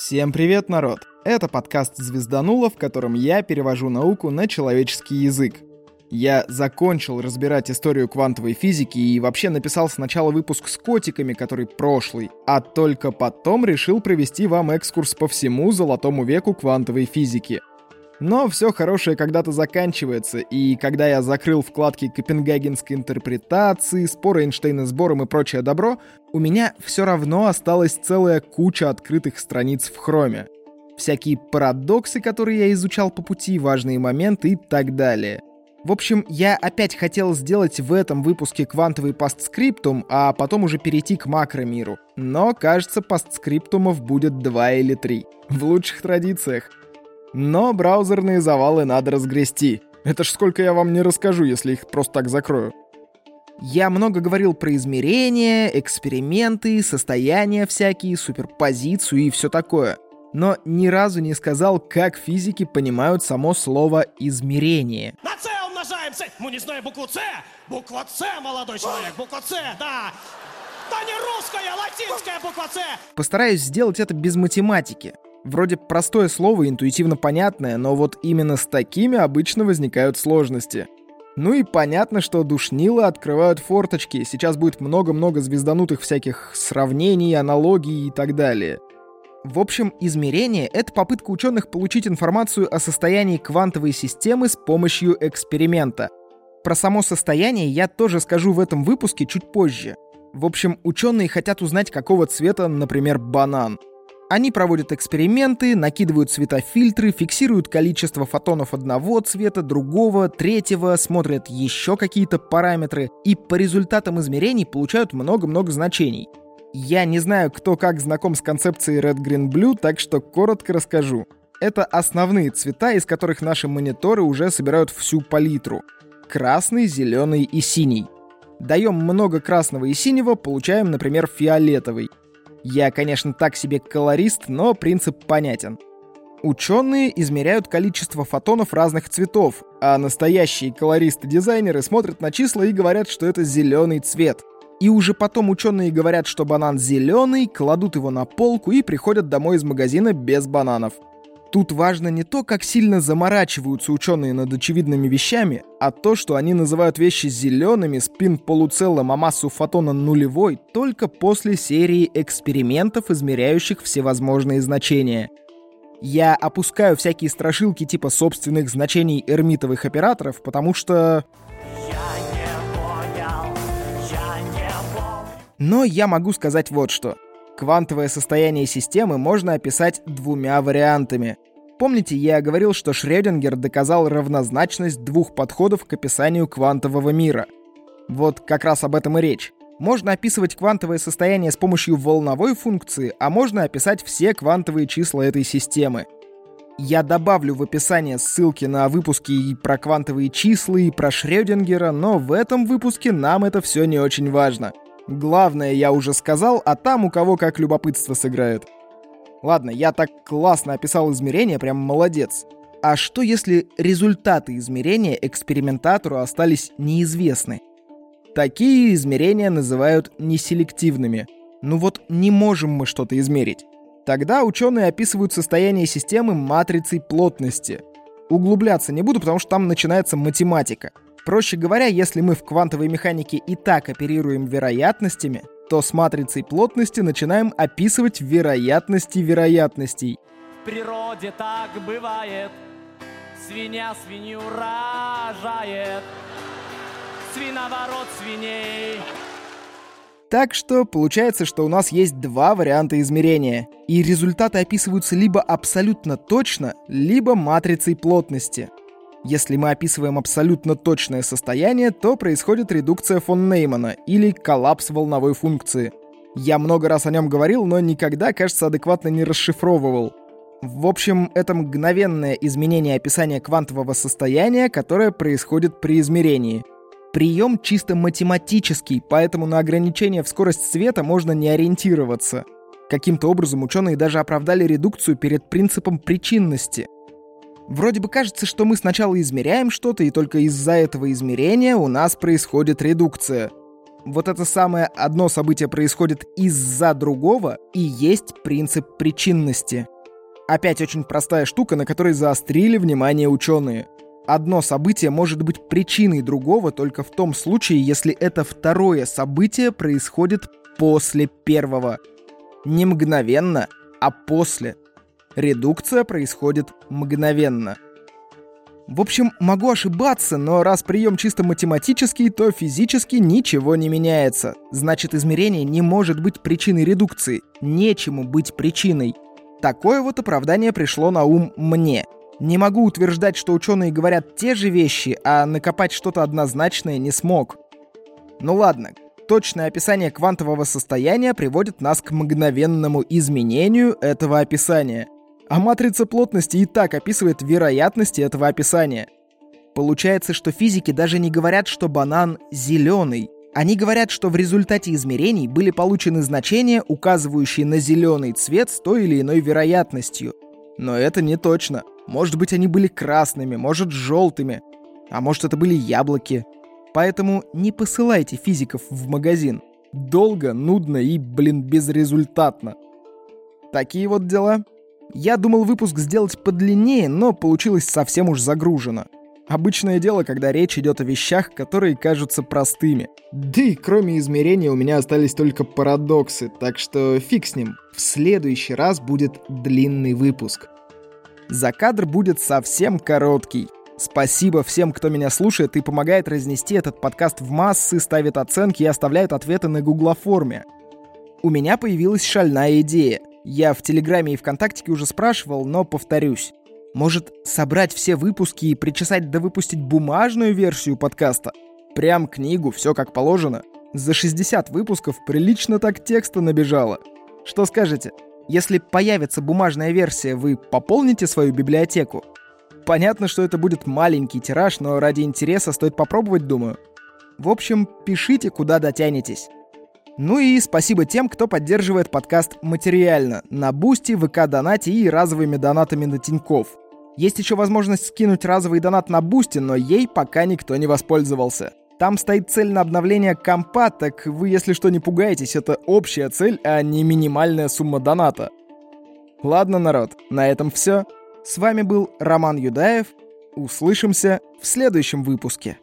Всем привет, народ! Это подкаст «Звездануло», в котором я перевожу науку на человеческий язык. Я закончил разбирать историю квантовой физики и вообще написал сначала выпуск с котиками, который прошлый, а только потом решил провести вам экскурс по всему золотому веку квантовой физики. Но все хорошее когда-то заканчивается, и когда я закрыл вкладки копенгагенской интерпретации, споры Эйнштейна с Бором и прочее добро, у меня все равно осталась целая куча открытых страниц в хроме. Всякие парадоксы, которые я изучал по пути, важные моменты и так далее. В общем, я опять хотел сделать в этом выпуске квантовый постскриптум, а потом уже перейти к макромиру. Но, кажется, постскриптумов будет два или три. В лучших традициях. Но браузерные завалы надо разгрести. Это ж сколько я вам не расскажу, если их просто так закрою. Я много говорил про измерения, эксперименты, состояния всякие, суперпозицию и все такое. Но ни разу не сказал, как физики понимают само слово «измерение». На С умножаем С. Мы не знаем букву С. Буква С, молодой человек, буква С, да. Да не русская, латинская буква С. Постараюсь сделать это без математики. Вроде простое слово, интуитивно понятное, но вот именно с такими обычно возникают сложности. Ну и понятно, что душнило открывают форточки, сейчас будет много-много звезданутых всяких сравнений, аналогий и так далее. В общем, измерение — это попытка ученых получить информацию о состоянии квантовой системы с помощью эксперимента. Про само состояние я тоже скажу в этом выпуске чуть позже. В общем, ученые хотят узнать, какого цвета, например, банан — они проводят эксперименты, накидывают светофильтры, фиксируют количество фотонов одного цвета, другого, третьего, смотрят еще какие-то параметры и по результатам измерений получают много-много значений. Я не знаю, кто как знаком с концепцией Red Green Blue, так что коротко расскажу. Это основные цвета, из которых наши мониторы уже собирают всю палитру. Красный, зеленый и синий. Даем много красного и синего, получаем, например, фиолетовый. Я, конечно, так себе колорист, но принцип понятен. Ученые измеряют количество фотонов разных цветов, а настоящие колористы-дизайнеры смотрят на числа и говорят, что это зеленый цвет. И уже потом ученые говорят, что банан зеленый, кладут его на полку и приходят домой из магазина без бананов. Тут важно не то, как сильно заморачиваются ученые над очевидными вещами, а то, что они называют вещи зелеными, спин полуцелым, а массу фотона нулевой только после серии экспериментов, измеряющих всевозможные значения. Я опускаю всякие страшилки типа собственных значений эрмитовых операторов, потому что... Но я могу сказать вот что. Квантовое состояние системы можно описать двумя вариантами. Помните, я говорил, что Шрёдингер доказал равнозначность двух подходов к описанию квантового мира? Вот как раз об этом и речь. Можно описывать квантовое состояние с помощью волновой функции, а можно описать все квантовые числа этой системы. Я добавлю в описание ссылки на выпуски и про квантовые числа, и про Шрёдингера, но в этом выпуске нам это все не очень важно. Главное я уже сказал, а там у кого как любопытство сыграет. Ладно, я так классно описал измерения, прям молодец. А что если результаты измерения экспериментатору остались неизвестны? Такие измерения называют неселективными. Ну вот не можем мы что-то измерить. Тогда ученые описывают состояние системы матрицей плотности. Углубляться не буду, потому что там начинается математика — Проще говоря, если мы в квантовой механике и так оперируем вероятностями, то с матрицей плотности начинаем описывать вероятности вероятностей. В природе так бывает, свинья свинью рожает, свиноворот свиней. Так что получается, что у нас есть два варианта измерения, и результаты описываются либо абсолютно точно, либо матрицей плотности. Если мы описываем абсолютно точное состояние, то происходит редукция фон Неймана или коллапс волновой функции. Я много раз о нем говорил, но никогда, кажется, адекватно не расшифровывал. В общем, это мгновенное изменение описания квантового состояния, которое происходит при измерении. Прием чисто математический, поэтому на ограничение в скорость света можно не ориентироваться. Каким-то образом ученые даже оправдали редукцию перед принципом причинности — Вроде бы кажется, что мы сначала измеряем что-то, и только из-за этого измерения у нас происходит редукция. вот это самое одно событие происходит из-за другого и есть принцип причинности. Опять очень простая штука, на которой заострили внимание ученые. Одно событие может быть причиной другого только в том случае, если это второе событие происходит после первого. Не мгновенно, а после. Редукция происходит мгновенно. В общем, могу ошибаться, но раз прием чисто математический, то физически ничего не меняется. Значит, измерение не может быть причиной редукции. Нечему быть причиной. Такое вот оправдание пришло на ум мне. Не могу утверждать, что ученые говорят те же вещи, а накопать что-то однозначное не смог. Ну ладно, точное описание квантового состояния приводит нас к мгновенному изменению этого описания — а матрица плотности и так описывает вероятности этого описания. Получается, что физики даже не говорят, что банан зеленый. Они говорят, что в результате измерений были получены значения, указывающие на зеленый цвет с той или иной вероятностью. Но это не точно. Может быть, они были красными, может, желтыми. А может, это были яблоки. Поэтому не посылайте физиков в магазин. Долго, нудно и, блин, безрезультатно. Такие вот дела. Я думал выпуск сделать подлиннее, но получилось совсем уж загружено. Обычное дело, когда речь идет о вещах, которые кажутся простыми. Да и кроме измерения у меня остались только парадоксы, так что фиг с ним. В следующий раз будет длинный выпуск. За кадр будет совсем короткий. Спасибо всем, кто меня слушает и помогает разнести этот подкаст в массы, ставит оценки и оставляет ответы на гуглоформе. У меня появилась шальная идея — я в Телеграме и ВКонтакте уже спрашивал, но повторюсь. Может, собрать все выпуски и причесать да выпустить бумажную версию подкаста? Прям книгу, все как положено. За 60 выпусков прилично так текста набежало. Что скажете? Если появится бумажная версия, вы пополните свою библиотеку? Понятно, что это будет маленький тираж, но ради интереса стоит попробовать, думаю. В общем, пишите, куда дотянетесь. Ну и спасибо тем, кто поддерживает подкаст материально на Boosty, ВК Донате и разовыми донатами на Тиньков. Есть еще возможность скинуть разовый донат на Boosty, но ей пока никто не воспользовался. Там стоит цель на обновление компа, так вы, если что, не пугаетесь, это общая цель, а не минимальная сумма доната. Ладно, народ, на этом все. С вами был Роман Юдаев. Услышимся в следующем выпуске.